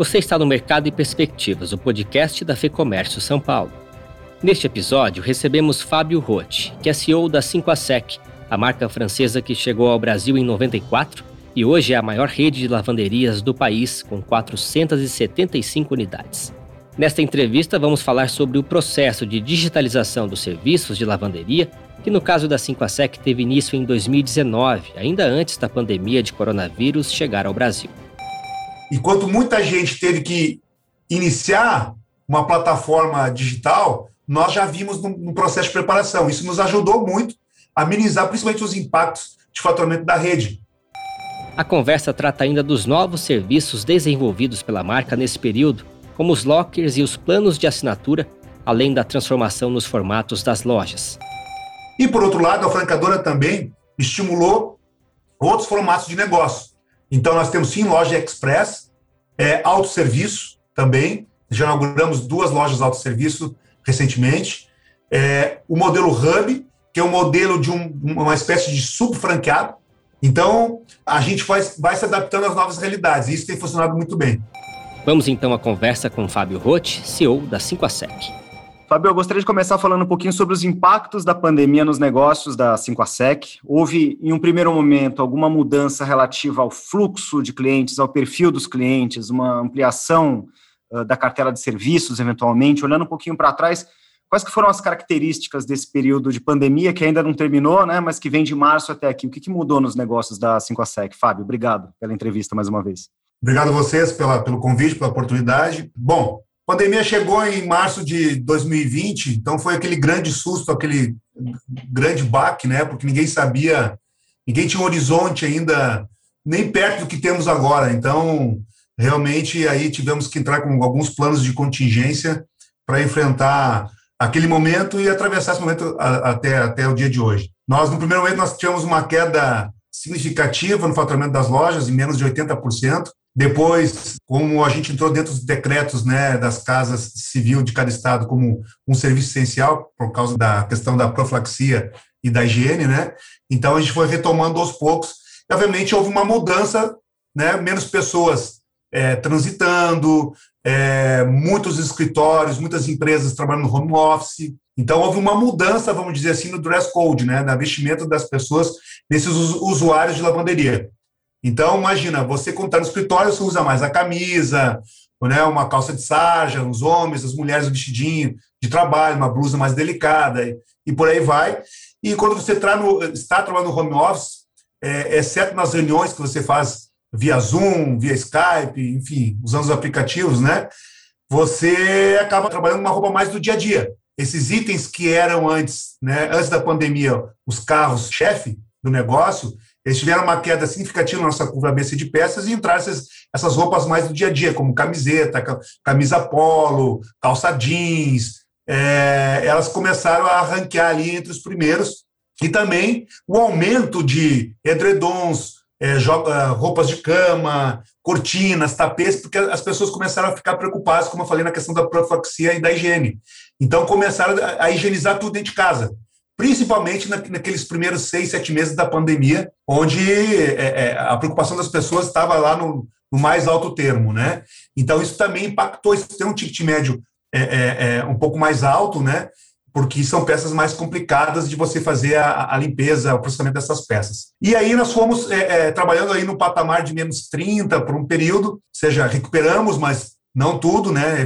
Você está no Mercado e Perspectivas, o podcast da FEComércio São Paulo. Neste episódio, recebemos Fábio Roth, que é CEO da 5ASEC, a marca francesa que chegou ao Brasil em 94 e hoje é a maior rede de lavanderias do país, com 475 unidades. Nesta entrevista, vamos falar sobre o processo de digitalização dos serviços de lavanderia, que no caso da 5ASEC teve início em 2019, ainda antes da pandemia de coronavírus chegar ao Brasil. Enquanto muita gente teve que iniciar uma plataforma digital, nós já vimos no, processo de preparação. Isso nos ajudou muito a minimizar principalmente os impactos de faturamento da rede. A conversa trata ainda dos novos serviços desenvolvidos pela marca nesse período, como os lockers e os planos de assinatura, além da transformação nos formatos das lojas. E, por outro lado, a francadora também estimulou outros formatos de negócio. Então, nós temos sim loja express, é, autosserviço também. Já inauguramos duas lojas de autosserviço recentemente. É, o modelo Hub, que é um modelo de um, uma espécie de subfranqueado. Então, a gente vai, vai se adaptando às novas realidades e isso tem funcionado muito bem. Vamos então à conversa com Fábio Roth, CEO da 5ASEC. Fábio, eu gostaria de começar falando um pouquinho sobre os impactos da pandemia nos negócios da 5ASEC. Houve, em um primeiro momento, alguma mudança relativa ao fluxo de clientes, ao perfil dos clientes, uma ampliação uh, da cartela de serviços, eventualmente. Olhando um pouquinho para trás, quais que foram as características desse período de pandemia, que ainda não terminou, né, mas que vem de março até aqui? O que, que mudou nos negócios da 5ASEC? Fábio, obrigado pela entrevista mais uma vez. Obrigado a vocês pela, pelo convite, pela oportunidade. Bom, a pandemia chegou em março de 2020, então foi aquele grande susto, aquele grande baque, né? Porque ninguém sabia, ninguém tinha um horizonte ainda nem perto do que temos agora. Então, realmente aí tivemos que entrar com alguns planos de contingência para enfrentar aquele momento e atravessar esse momento até, até o dia de hoje. Nós, no primeiro momento, nós tivemos uma queda significativa no faturamento das lojas, em menos de 80%. Depois, como a gente entrou dentro dos decretos né, das casas civil de cada estado como um serviço essencial, por causa da questão da profilaxia e da higiene, né? Então a gente foi retomando aos poucos. E, obviamente, houve uma mudança, né? Menos pessoas é, transitando, é, muitos escritórios, muitas empresas trabalhando no home office. Então houve uma mudança, vamos dizer assim, no dress code, né? Na vestimenta das pessoas, nesses usuários de lavanderia. Então, imagina, você quando está no escritório, você usa mais a camisa, né, uma calça de sarja, os homens, as mulheres, o vestidinho de trabalho, uma blusa mais delicada, e, e por aí vai. E quando você tá no, está trabalhando no home office, é, exceto nas reuniões que você faz via Zoom, via Skype, enfim, usando os aplicativos, né? Você acaba trabalhando uma roupa mais do dia a dia. Esses itens que eram antes, né, antes da pandemia, os carros chefe do negócio, eles tiveram uma queda significativa na nossa curva ABC de peças e entraram essas, essas roupas mais do dia a dia, como camiseta, camisa polo, calça jeans. É, elas começaram a ranquear ali entre os primeiros. E também o aumento de edredons, é, é roupas de cama, cortinas, tapetes, porque as pessoas começaram a ficar preocupadas, como eu falei, na questão da profilaxia e da higiene. Então começaram a higienizar tudo dentro de casa principalmente naqueles primeiros seis, sete meses da pandemia, onde é, é, a preocupação das pessoas estava lá no, no, mais alto termo, né? Então, isso também impactou, isso tem um ticket médio é, é, é, um pouco mais alto, né? Porque são peças mais complicadas de você fazer a, a limpeza, o processamento dessas peças. E aí nós fomos é, trabalhando aí no patamar de menos 30 por um período, ou seja, recuperamos, mas não tudo, né?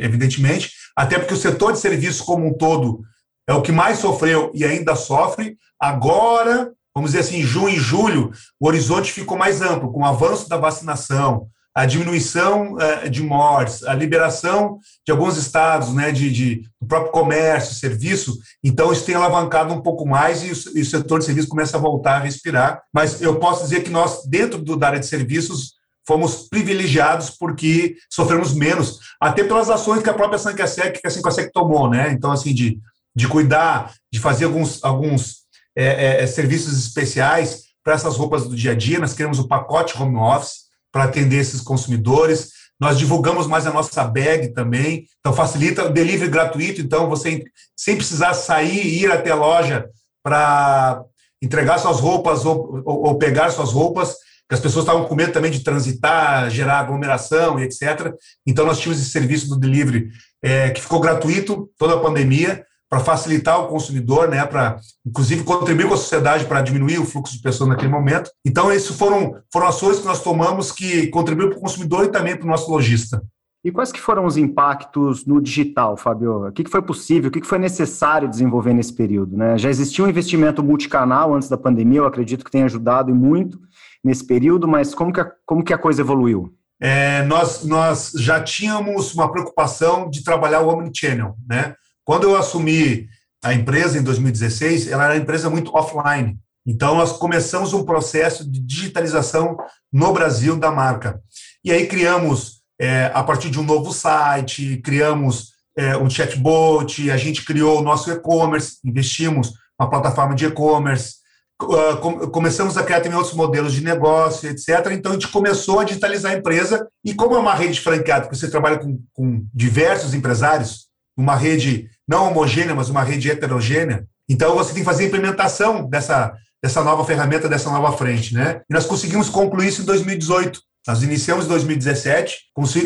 Evidentemente, até porque o setor de serviços como um todo é o que mais sofreu e ainda sofre. Agora, vamos dizer assim, junho e julho, o horizonte ficou mais amplo, com o avanço da vacinação, a diminuição uh, de mortes, a liberação de alguns estados, né, de, de, do próprio comércio, serviço. Então, isso tem alavancado um pouco mais e o, e o, setor de serviços começa a voltar a respirar. Mas eu posso dizer que nós, dentro do, da área de serviços, fomos privilegiados porque sofremos menos, até pelas ações que a própria Sankasec, que a Sankasec tomou, né? Então, assim, de de cuidar, de fazer alguns, alguns é, é, é, serviços especiais para essas roupas do dia a dia. Nós criamos o pacote home office para atender esses consumidores. Nós divulgamos mais a nossa bag também, então facilita o delivery gratuito. Então, você sem precisar sair e ir até a loja para entregar suas roupas ou, ou, ou, pegar suas roupas. as pessoas estavam com medo também de transitar, gerar aglomeração e etc. Então, nós tínhamos esse serviço do delivery é, que ficou gratuito toda a pandemia para facilitar o consumidor, né, para inclusive contribuir com a sociedade para diminuir o fluxo de pessoas naquele momento. Então, esses foram, foram ações que nós tomamos que contribuíram para o consumidor e também para o nosso lojista. E quais que foram os impactos no digital, Fábio? O que foi possível, o que foi necessário desenvolver nesse período? Né? Já existia um investimento multicanal antes da pandemia, eu acredito que tenha ajudado e muito nesse período, mas como que a, como que a coisa evoluiu? É, nós, nós já tínhamos uma preocupação de trabalhar o Omnichannel. Né? Quando eu assumi a empresa em 2016, ela era uma empresa muito offline. Então, nós começamos um processo de digitalização no Brasil da marca. E aí criamos é, a partir de um novo site, criamos é, um chatbot, a gente criou o nosso e-commerce, investimos uma plataforma de e-commerce, uh, começamos a criar também outros modelos de negócio, etc. Então, a gente começou a digitalizar a empresa, e como é uma rede franqueada, que você trabalha com, com diversos empresários, uma rede não homogênea, mas uma rede heterogênea, então você tem que fazer a implementação dessa, dessa nova ferramenta, dessa nova frente. Né? E nós conseguimos concluir isso em 2018. Nós iniciamos em 2017,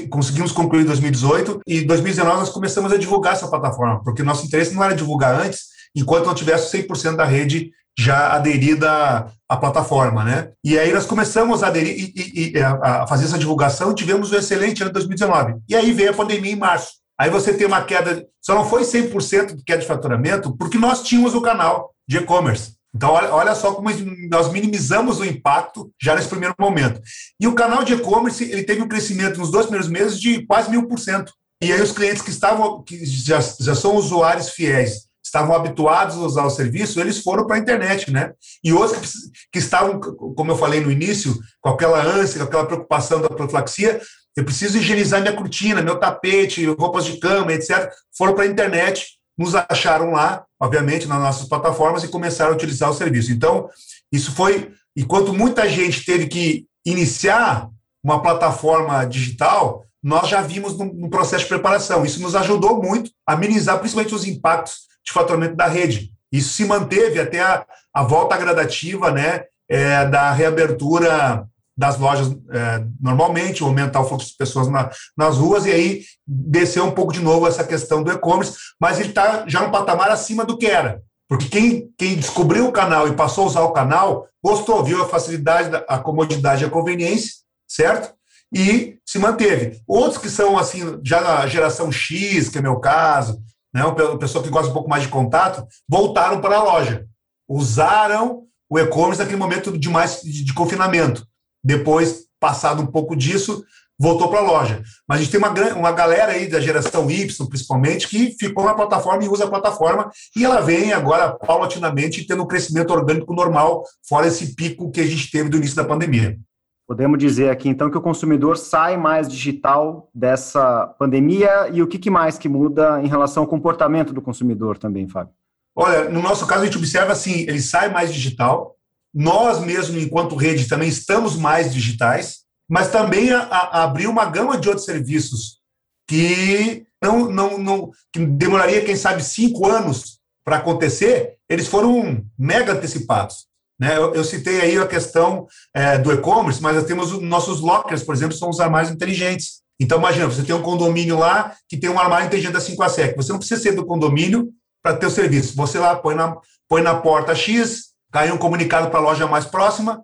conseguimos concluir em 2018 e em 2019 nós começamos a divulgar essa plataforma, porque nosso interesse não era divulgar antes, enquanto não tivesse 100% da rede já aderida à plataforma, né? E aí nós começamos a aderir e, e, e a fazer essa divulgação, tivemos um excelente ano de 2019. E aí veio a pandemia em março. Aí você tem uma queda, só não foi 100% de queda de faturamento, porque nós tínhamos o canal de e-commerce. Então, olha, olha só como nós minimizamos o impacto já nesse primeiro momento. E o canal de e-commerce ele teve um crescimento nos dois primeiros meses de quase mil por cento. E aí os clientes que estavam, que já, já são usuários fiéis, estavam habituados a usar o serviço, eles foram para a internet, né? E outros que, que estavam, como eu falei no início, com aquela ânsia, com aquela preocupação da profilaxia, eu preciso higienizar minha cortina, meu tapete, roupas de cama, etc. Foram para a internet nos acharam lá, obviamente, nas nossas plataformas e começaram a utilizar o serviço. Então, isso foi. Enquanto muita gente teve que iniciar uma plataforma digital, nós já vimos no, processo de preparação. Isso nos ajudou muito a minimizar, principalmente, os impactos de faturamento da rede. Isso se manteve até a, a volta gradativa né, é, da reabertura das lojas é, normalmente, aumentar o fluxo de pessoas na, nas ruas e aí descer um pouco de novo essa questão do e-commerce, mas ele está já um patamar acima do que era. Porque quem, quem descobriu o canal e passou a usar o canal, gostou, viu a facilidade, a comodidade e a conveniência, certo? E se manteve. Outros que são, assim, já na geração X, que é meu caso, né, o pessoa que gosta um pouco mais de contato, voltaram para a loja. Usaram o e-commerce naquele momento de mais de, de confinamento. Depois, passado um pouco disso, voltou para a loja. Mas a gente tem uma, uma galera aí da geração Y, principalmente, que ficou na plataforma e usa a plataforma, e ela vem agora paulatinamente tendo um crescimento orgânico normal, fora esse pico que a gente teve do início da pandemia. Podemos dizer aqui, então, que o consumidor sai mais digital dessa pandemia e o que mais que muda em relação ao comportamento do consumidor também, Fábio? Olha, no nosso caso, a gente observa assim, ele sai mais digital, nós mesmo, enquanto rede, também estamos mais digitais, mas também a, a, abriu uma gama de outros serviços que não, não, não que demoraria, quem sabe, cinco anos para acontecer, eles foram mega antecipados. Né? Eu, eu citei aí a questão é, do e-commerce, mas nós temos os nossos lockers, por exemplo, são os armários inteligentes. Então, imagina, você tem um condomínio lá que tem um armário inteligente da 5 a SEC. Você não precisa ser do condomínio para ter o serviço. Você lá põe na, põe na porta X, cai um comunicado para a loja mais próxima,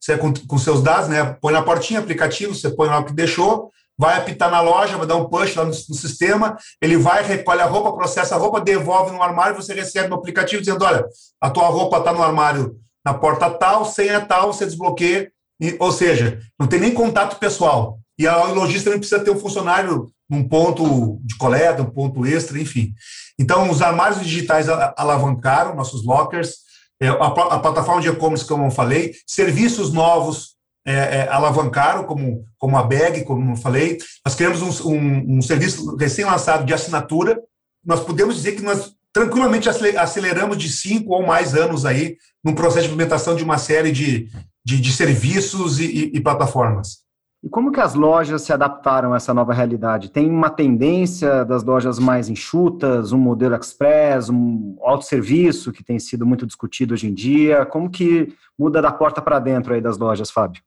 você com, com seus dados, né? Põe na portinha, aplicativo, você põe lá o que deixou, vai apitar na loja, vai dar um push lá no, no, sistema, ele vai, recolhe a roupa, processa a roupa, devolve no armário, você recebe no aplicativo dizendo, olha, a tua roupa está no armário na porta tal, senha tal, você desbloqueia, e, ou seja, não tem nem contato pessoal. E a lojista também precisa ter um funcionário num ponto de coleta, um ponto extra, enfim. Então, os armários digitais alavancaram nossos lockers, é, a, a plataforma de e-commerce, como eu falei, serviços novos é, é, alavancaram, como, como a BEG, como eu falei. Nós criamos um, um, um serviço recém-lançado de assinatura. Nós podemos dizer que nós tranquilamente aceleramos de cinco ou mais anos aí no processo de implementação de uma série de, de, de serviços e, e, e plataformas. E como que as lojas se adaptaram a essa nova realidade? Tem uma tendência das lojas mais enxutas, um modelo express, um autosserviço que tem sido muito discutido hoje em dia? Como que muda da porta para dentro aí das lojas, Fábio?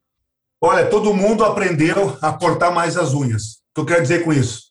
Olha, todo mundo aprendeu a cortar mais as unhas. O que eu quero dizer com isso?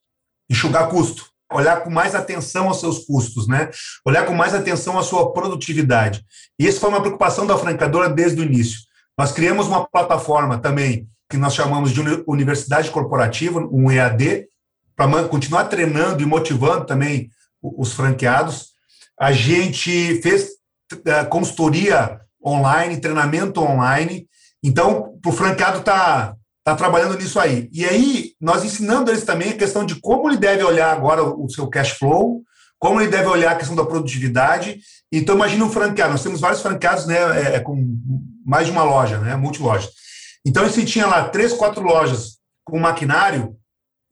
Enxugar custo. Olhar com mais atenção aos seus custos, né? Olhar com mais atenção à sua produtividade. E isso foi uma preocupação da franqueadora desde o início. Nós criamos uma plataforma também que nós chamamos de Universidade Corporativa, um EAD, para continuar treinando e motivando também os franqueados. A gente fez uh, consultoria online, treinamento online. Então, o franqueado estar tá, trabalhando nisso aí. E aí, nós ensinando eles também a questão de como ele deve olhar agora o seu cash flow, como ele deve olhar a questão da produtividade. Então, imagine um franqueado. Nós temos vários franqueados né, é, é, com mais de uma loja, né, multiloja. Então, se tinha lá três, quatro lojas com maquinário,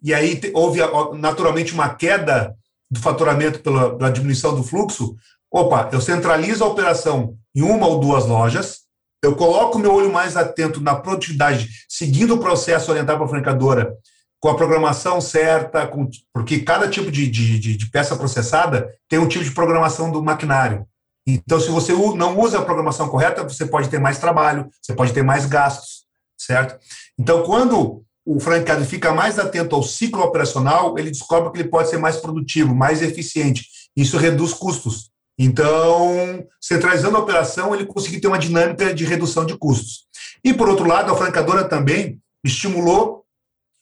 e aí houve naturalmente uma queda do faturamento pela, pela diminuição do fluxo, opa, eu centralizo a operação em uma ou duas lojas, eu coloco meu olho mais atento na produtividade, seguindo o processo orientado para a franqueadora, com a programação certa, com, porque cada tipo de, de, de, peça processada tem um tipo de programação do maquinário. Então, se você não usa a programação correta, você pode ter mais trabalho, você pode ter mais gastos, certo? Então, quando o franqueado fica mais atento ao ciclo operacional, ele descobre que ele pode ser mais produtivo, mais eficiente. Isso reduz custos. Então, centralizando a operação, ele conseguiu ter uma dinâmica de redução de custos. E, por outro lado, a franqueadora também estimulou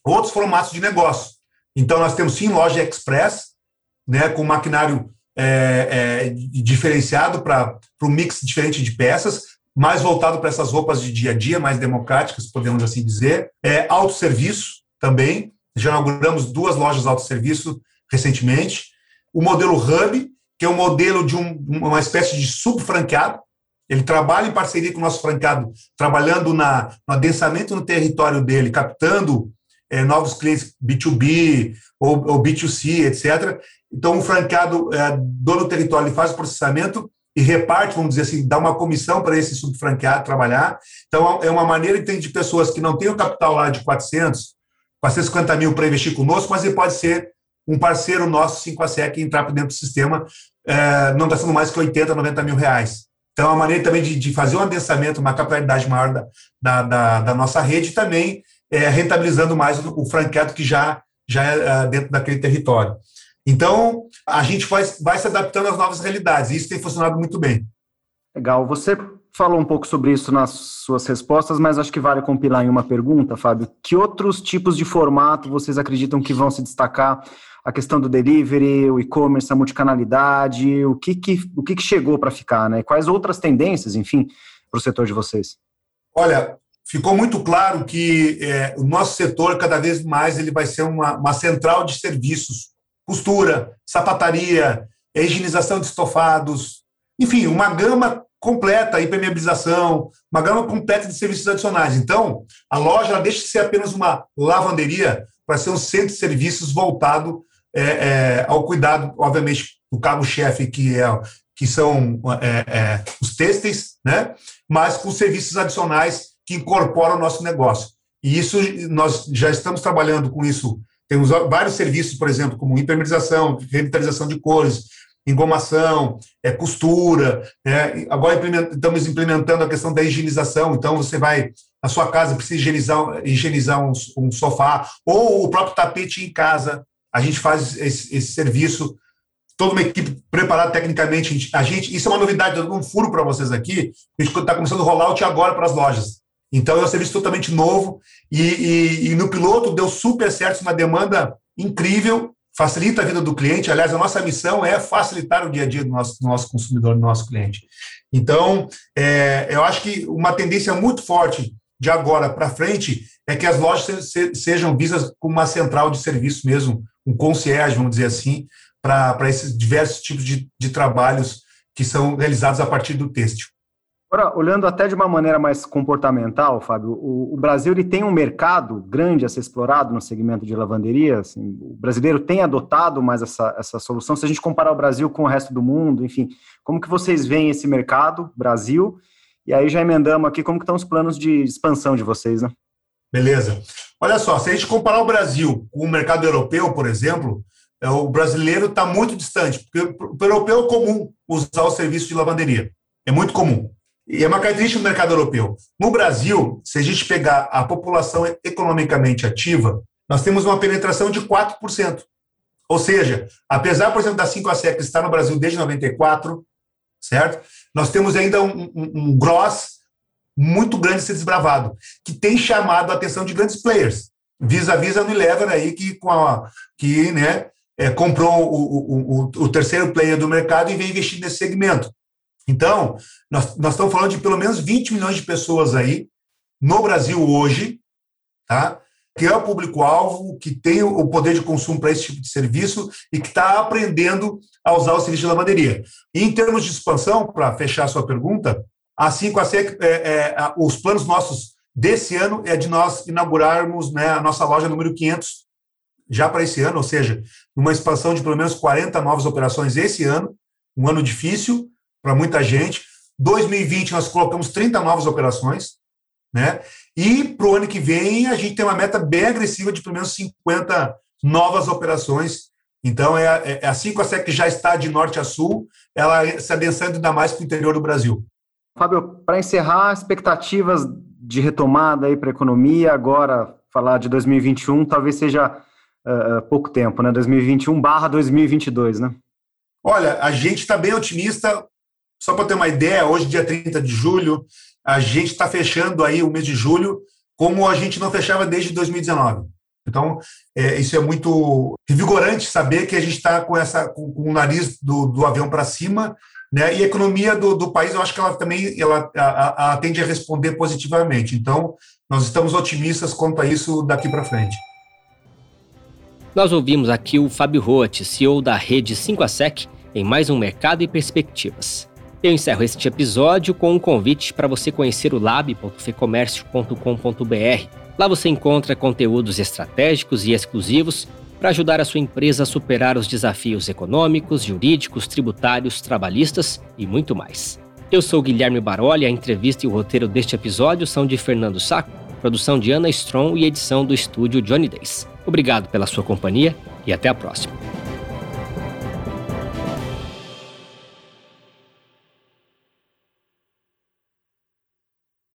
outros formatos de negócio. Então, nós temos sim loja express, né, com maquinário é, é, diferenciado para um mix diferente de peças, mais voltado para essas roupas de dia a dia, mais democráticas, podemos assim dizer. É, autosserviço também, já inauguramos duas lojas de autosserviço recentemente. O modelo Hub, que é um modelo de um, uma espécie de subfranqueado, ele trabalha em parceria com o nosso franqueado, trabalhando na, no adensamento no território dele, captando é, novos clientes B2B ou, ou, B2C, etc. Então, o franqueado, é, dono do território, ele faz o processamento e reparte, vamos dizer assim, dá uma comissão para esse subfranqueado trabalhar. Então, é uma maneira de pessoas que não têm o capital lá de 400, 450 mil para investir conosco, mas ele pode ser um parceiro nosso, 5 a SEC, entrar dentro do sistema, é, não gastando mais que 80, 90 mil reais. Então, é uma maneira também de, de fazer um adensamento, uma capitalidade maior da, da, da, da nossa rede, também é, rentabilizando mais o, o franqueado que já, já é, é dentro daquele território. Então, a gente vai, vai se adaptando às novas realidades, e isso tem funcionado muito bem. Legal. Você falou um pouco sobre isso nas suas respostas, mas acho que vale compilar em uma pergunta, Fábio. Que outros tipos de formato vocês acreditam que vão se destacar? A questão do delivery, o e-commerce, a multicanalidade, o que, que, o que, que chegou para ficar, né? Quais outras tendências, enfim, para o setor de vocês? Olha, ficou muito claro que é, o nosso setor, cada vez mais, ele vai ser uma, uma central de serviços costura, sapataria, higienização de estofados, enfim, uma gama completa, impermeabilização, uma gama completa de serviços adicionais. Então, a loja deixa de ser apenas uma lavanderia para ser um centro de serviços voltado é, é, ao cuidado, obviamente, do cabo-chefe, que, é, que são é, é, os têxteis, né? mas com serviços adicionais que incorporam o nosso negócio. E isso, nós já estamos trabalhando com isso temos vários serviços, por exemplo, como impermeabilização, revitalização de cores, engomação, é, costura. Né? Agora implement, estamos implementando a questão da higienização. Então, você vai na sua casa, precisa higienizar, higienizar um, um sofá, ou o próprio tapete em casa. A gente faz esse, esse serviço toda uma equipe preparada tecnicamente. A gente, isso é uma novidade, eu dou um furo para vocês aqui. A gente está começando o rollout agora para as lojas. Então, é um serviço totalmente novo e, e, e, no piloto deu super certo, uma demanda incrível, facilita a vida do cliente. Aliás, a nossa missão é facilitar o dia a dia do nosso, do nosso consumidor, do nosso cliente. Então, é, eu acho que uma tendência muito forte de agora para frente é que as lojas se, sejam vistas como uma central de serviço mesmo, um concierge, vamos dizer assim, para esses diversos tipos de, de trabalhos que são realizados a partir do têxtil. Agora, olhando até de uma maneira mais comportamental, Fábio, o, o, Brasil ele tem um mercado grande a ser explorado no segmento de lavanderia. Assim, o brasileiro tem adotado mais essa, essa solução. Se a gente comparar o Brasil com o resto do mundo, enfim, como que vocês veem esse mercado, Brasil? E aí já emendamos aqui como que estão os planos de expansão de vocês, né? Beleza. Olha só, se a gente comparar o Brasil com o mercado europeu, por exemplo, é, o brasileiro está muito distante, porque o europeu é comum usar o serviço de lavanderia. É muito comum. E é uma característica do mercado europeu. No Brasil, se a gente pegar a população economicamente ativa, nós temos uma penetração de 4%. Ou seja, apesar, por exemplo, da 5 a SEC estar no Brasil desde 94, certo? Nós temos ainda um, um, um gross muito grande ser desbravado, que tem chamado a atenção de grandes players. Vis-a-vis a Unilever aí, que, com a, que né, é, comprou o, o, o, terceiro player do mercado e vem investir nesse segmento. Então, nós, nós estamos falando de pelo menos 20 milhões de pessoas aí no Brasil hoje, tá? que é o público-alvo, que tem o poder de consumo para esse tipo de serviço e que está aprendendo a usar o serviço de lavanderia. E em termos de expansão, para fechar a sua pergunta, assim com a SEC, é, é, os planos nossos desse ano é de nós inaugurarmos né, a nossa loja número 500 já para esse ano, ou seja, uma expansão de pelo menos 40 novas operações esse ano, um ano difícil para muita gente. 2020 nós colocamos 30 novas operações, né? E para o ano que vem, a gente tem uma meta bem agressiva de pelo menos 50 novas operações. Então, é, é, é assim que a SEC já está de norte a sul, ela se adensando ainda mais para o interior do Brasil. Fábio, para encerrar, expectativas de retomada para a economia, agora falar de 2021, talvez seja uh, pouco tempo, né? 2021 barra 2022, né? Olha, a gente está bem otimista. Só para ter uma ideia, hoje, dia 30 de julho, a gente está fechando aí o mês de julho como a gente não fechava desde 2019. Então, é, isso é muito revigorante saber que a gente está com, essa, com, com, o nariz do, do avião para cima, né? e a economia do, do, país, eu acho que ela também ela, a, a, tende a responder positivamente. Então, nós estamos otimistas quanto a isso daqui para frente. Nós ouvimos aqui o Fábio Roth, CEO da rede 5 a SEC, em mais um Mercado e Perspectivas. Eu encerro este episódio com um convite para você conhecer o lab.fecomércio.com.br. Lá você encontra conteúdos estratégicos e exclusivos para ajudar a sua empresa a superar os desafios econômicos, jurídicos, tributários, trabalhistas e muito mais. Eu sou Guilherme Baroli, a entrevista e o roteiro deste episódio são de Fernando Saco, produção de Ana Strong e edição do estúdio Johnny Days. Obrigado pela sua companhia e até a próxima.